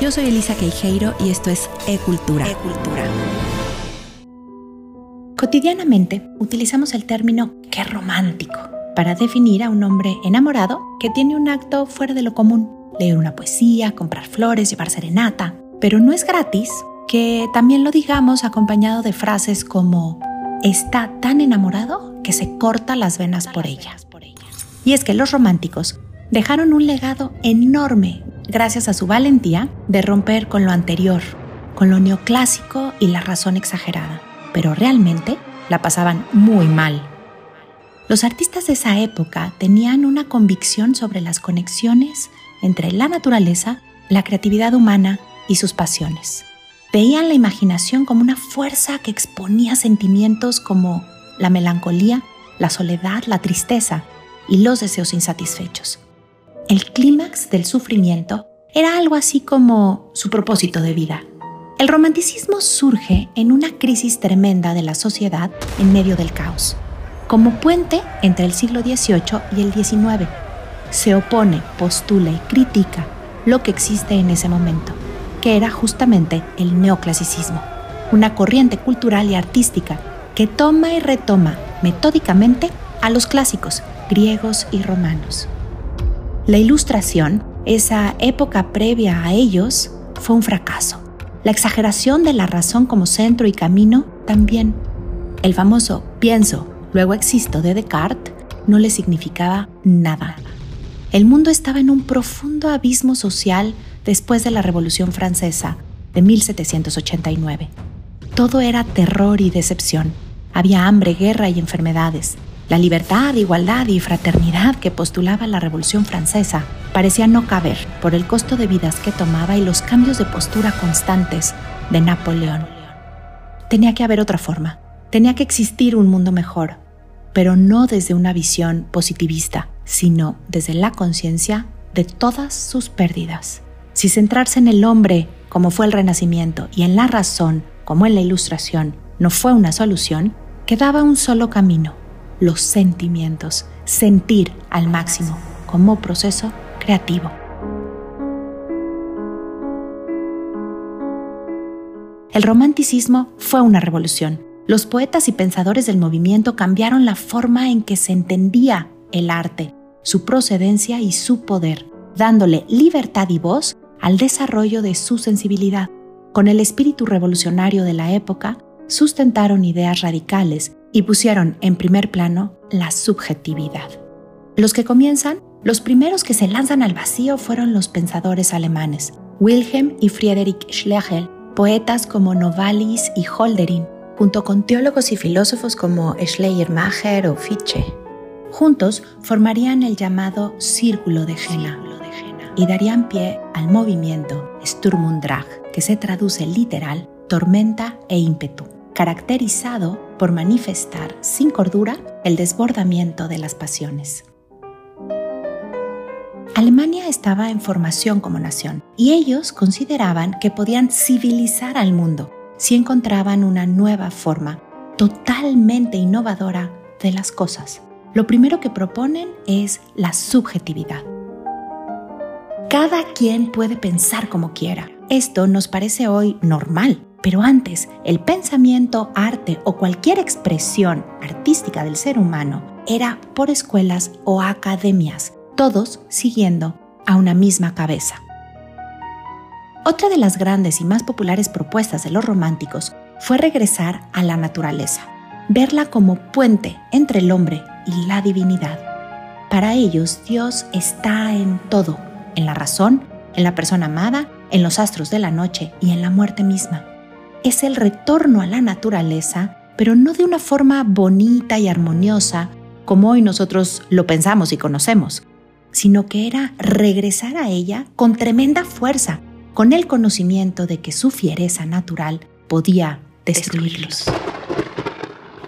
Yo soy Elisa Queijeiro y esto es E-Cultura. Cotidianamente utilizamos el término qué romántico para definir a un hombre enamorado que tiene un acto fuera de lo común. Leer una poesía, comprar flores, llevar serenata. Pero no es gratis que también lo digamos acompañado de frases como está tan enamorado que se corta las venas por ella. Y es que los románticos dejaron un legado enorme gracias a su valentía de romper con lo anterior, con lo neoclásico y la razón exagerada. Pero realmente la pasaban muy mal. Los artistas de esa época tenían una convicción sobre las conexiones entre la naturaleza, la creatividad humana y sus pasiones. Veían la imaginación como una fuerza que exponía sentimientos como la melancolía, la soledad, la tristeza y los deseos insatisfechos. El clímax del sufrimiento era algo así como su propósito de vida. El romanticismo surge en una crisis tremenda de la sociedad en medio del caos, como puente entre el siglo XVIII y el XIX. Se opone, postula y critica lo que existe en ese momento que era justamente el neoclasicismo, una corriente cultural y artística que toma y retoma metódicamente a los clásicos griegos y romanos. La ilustración, esa época previa a ellos, fue un fracaso. La exageración de la razón como centro y camino también. El famoso pienso, luego existo de Descartes no le significaba nada. El mundo estaba en un profundo abismo social después de la Revolución Francesa de 1789. Todo era terror y decepción. Había hambre, guerra y enfermedades. La libertad, igualdad y fraternidad que postulaba la Revolución Francesa parecía no caber por el costo de vidas que tomaba y los cambios de postura constantes de Napoleón. Tenía que haber otra forma, tenía que existir un mundo mejor, pero no desde una visión positivista, sino desde la conciencia de todas sus pérdidas. Si centrarse en el hombre, como fue el Renacimiento, y en la razón, como en la Ilustración, no fue una solución, quedaba un solo camino, los sentimientos, sentir al máximo como proceso creativo. El romanticismo fue una revolución. Los poetas y pensadores del movimiento cambiaron la forma en que se entendía el arte, su procedencia y su poder, dándole libertad y voz al desarrollo de su sensibilidad. Con el espíritu revolucionario de la época, sustentaron ideas radicales y pusieron en primer plano la subjetividad. Los que comienzan, los primeros que se lanzan al vacío fueron los pensadores alemanes, Wilhelm y Friedrich Schlegel, poetas como Novalis y Holderlin, junto con teólogos y filósofos como Schleiermacher o Fichte. Juntos formarían el llamado Círculo de Jena y darían pie al movimiento Sturm und Drang, que se traduce literal tormenta e ímpetu, caracterizado por manifestar sin cordura el desbordamiento de las pasiones. Alemania estaba en formación como nación y ellos consideraban que podían civilizar al mundo si encontraban una nueva forma totalmente innovadora de las cosas. Lo primero que proponen es la subjetividad cada quien puede pensar como quiera. Esto nos parece hoy normal, pero antes el pensamiento, arte o cualquier expresión artística del ser humano era por escuelas o academias, todos siguiendo a una misma cabeza. Otra de las grandes y más populares propuestas de los románticos fue regresar a la naturaleza, verla como puente entre el hombre y la divinidad. Para ellos Dios está en todo en la razón, en la persona amada, en los astros de la noche y en la muerte misma. Es el retorno a la naturaleza, pero no de una forma bonita y armoniosa como hoy nosotros lo pensamos y conocemos, sino que era regresar a ella con tremenda fuerza, con el conocimiento de que su fiereza natural podía destruirlos.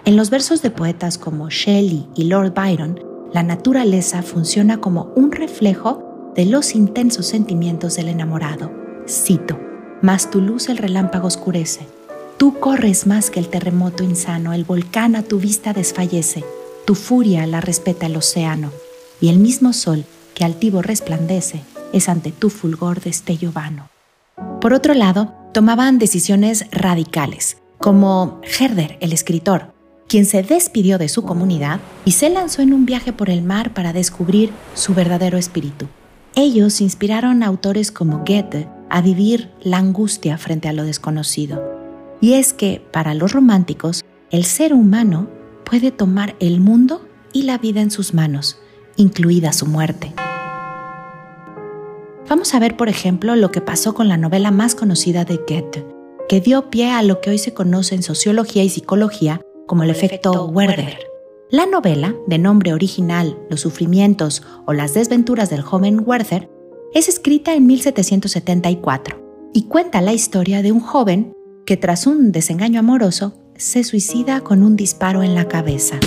En los versos de poetas como Shelley y Lord Byron, la naturaleza funciona como un reflejo de los intensos sentimientos del enamorado. Cito, mas tu luz el relámpago oscurece. Tú corres más que el terremoto insano, el volcán a tu vista desfallece, tu furia la respeta el océano, y el mismo sol que altivo resplandece es ante tu fulgor destello vano. Por otro lado, tomaban decisiones radicales, como Herder, el escritor, quien se despidió de su comunidad y se lanzó en un viaje por el mar para descubrir su verdadero espíritu. Ellos inspiraron a autores como Goethe a vivir la angustia frente a lo desconocido. Y es que, para los románticos, el ser humano puede tomar el mundo y la vida en sus manos, incluida su muerte. Vamos a ver, por ejemplo, lo que pasó con la novela más conocida de Goethe, que dio pie a lo que hoy se conoce en sociología y psicología como el efecto Werder. La novela, de nombre original Los sufrimientos o las desventuras del joven Werther, es escrita en 1774 y cuenta la historia de un joven que tras un desengaño amoroso se suicida con un disparo en la cabeza.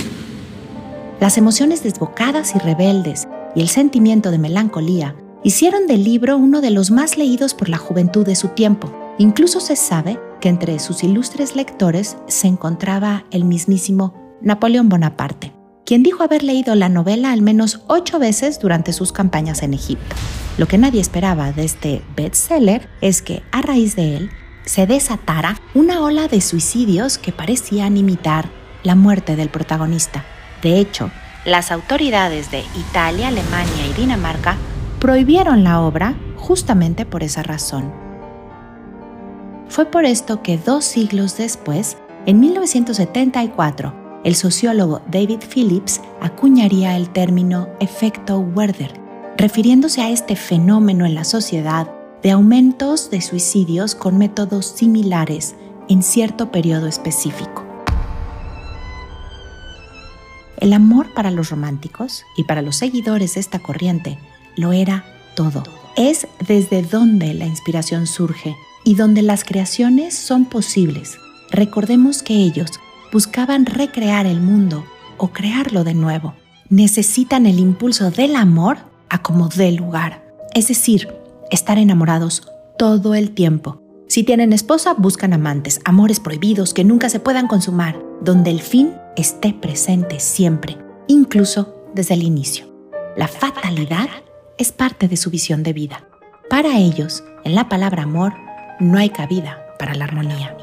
Las emociones desbocadas y rebeldes y el sentimiento de melancolía hicieron del libro uno de los más leídos por la juventud de su tiempo. Incluso se sabe que entre sus ilustres lectores se encontraba el mismísimo Napoleón Bonaparte, quien dijo haber leído la novela al menos ocho veces durante sus campañas en Egipto. Lo que nadie esperaba de este bestseller es que, a raíz de él, se desatara una ola de suicidios que parecían imitar la muerte del protagonista. De hecho, las autoridades de Italia, Alemania y Dinamarca prohibieron la obra justamente por esa razón. Fue por esto que dos siglos después, en 1974, el sociólogo David Phillips acuñaría el término efecto Werder, refiriéndose a este fenómeno en la sociedad de aumentos de suicidios con métodos similares en cierto periodo específico. El amor para los románticos y para los seguidores de esta corriente lo era todo. Es desde donde la inspiración surge y donde las creaciones son posibles. Recordemos que ellos buscaban recrear el mundo o crearlo de nuevo. Necesitan el impulso del amor a como dé lugar, es decir, estar enamorados todo el tiempo. Si tienen esposa, buscan amantes, amores prohibidos que nunca se puedan consumar, donde el fin esté presente siempre, incluso desde el inicio. La fatalidad es parte de su visión de vida. Para ellos, en la palabra amor, no hay cabida para la armonía.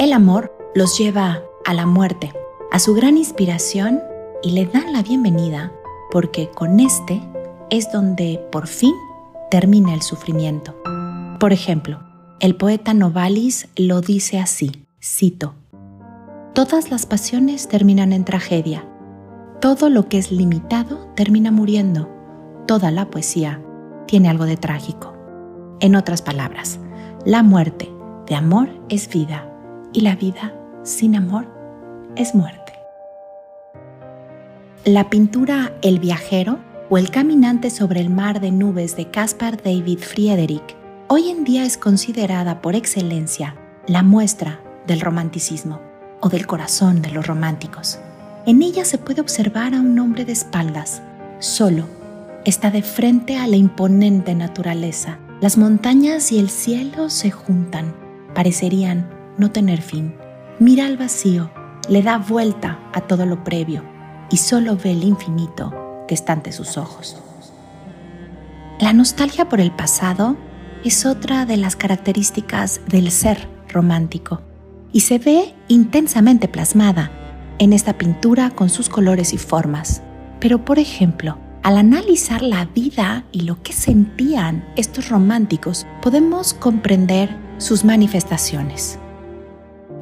El amor los lleva a la muerte, a su gran inspiración y le dan la bienvenida porque con este es donde por fin termina el sufrimiento. Por ejemplo, el poeta Novalis lo dice así, cito, Todas las pasiones terminan en tragedia, todo lo que es limitado termina muriendo, toda la poesía tiene algo de trágico. En otras palabras, la muerte de amor es vida y la vida sin amor es muerte. La pintura El viajero o El caminante sobre el mar de nubes de Caspar David Friedrich hoy en día es considerada por excelencia la muestra del romanticismo o del corazón de los románticos. En ella se puede observar a un hombre de espaldas, solo, está de frente a la imponente naturaleza. Las montañas y el cielo se juntan, parecerían no tener fin mira al vacío, le da vuelta a todo lo previo y solo ve el infinito que está ante sus ojos. La nostalgia por el pasado es otra de las características del ser romántico y se ve intensamente plasmada en esta pintura con sus colores y formas. Pero por ejemplo, al analizar la vida y lo que sentían estos románticos, podemos comprender sus manifestaciones.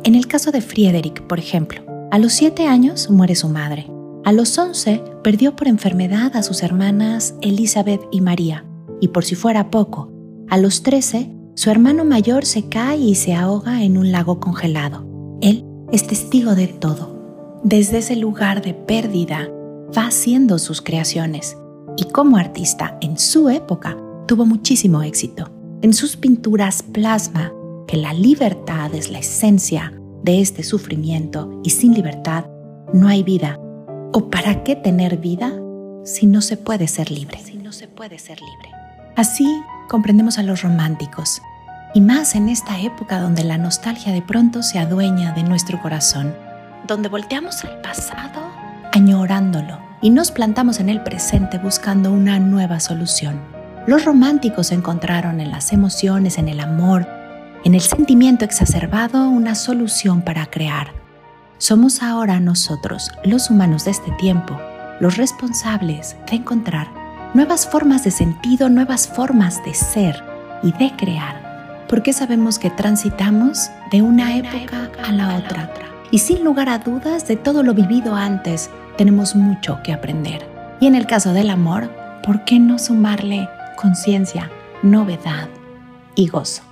En el caso de Friedrich, por ejemplo, a los 7 años muere su madre. A los 11 perdió por enfermedad a sus hermanas Elizabeth y María. Y por si fuera poco, a los 13 su hermano mayor se cae y se ahoga en un lago congelado. Él es testigo de todo. Desde ese lugar de pérdida va haciendo sus creaciones y como artista en su época tuvo muchísimo éxito. En sus pinturas plasma que la libertad es la esencia de este sufrimiento y sin libertad no hay vida. ¿O para qué tener vida si no se puede ser libre? Si no se puede ser libre. Así comprendemos a los románticos, y más en esta época donde la nostalgia de pronto se adueña de nuestro corazón, donde volteamos al pasado añorándolo y nos plantamos en el presente buscando una nueva solución. Los románticos encontraron en las emociones, en el amor, en el sentimiento exacerbado una solución para crear. Somos ahora nosotros, los humanos de este tiempo, los responsables de encontrar nuevas formas de sentido, nuevas formas de ser y de crear, porque sabemos que transitamos de una, época, a la otra. Y sin lugar a dudas, de todo lo vivido antes, tenemos mucho que aprender. Y en el caso del amor, ¿por qué no sumarle conciencia, novedad y gozo?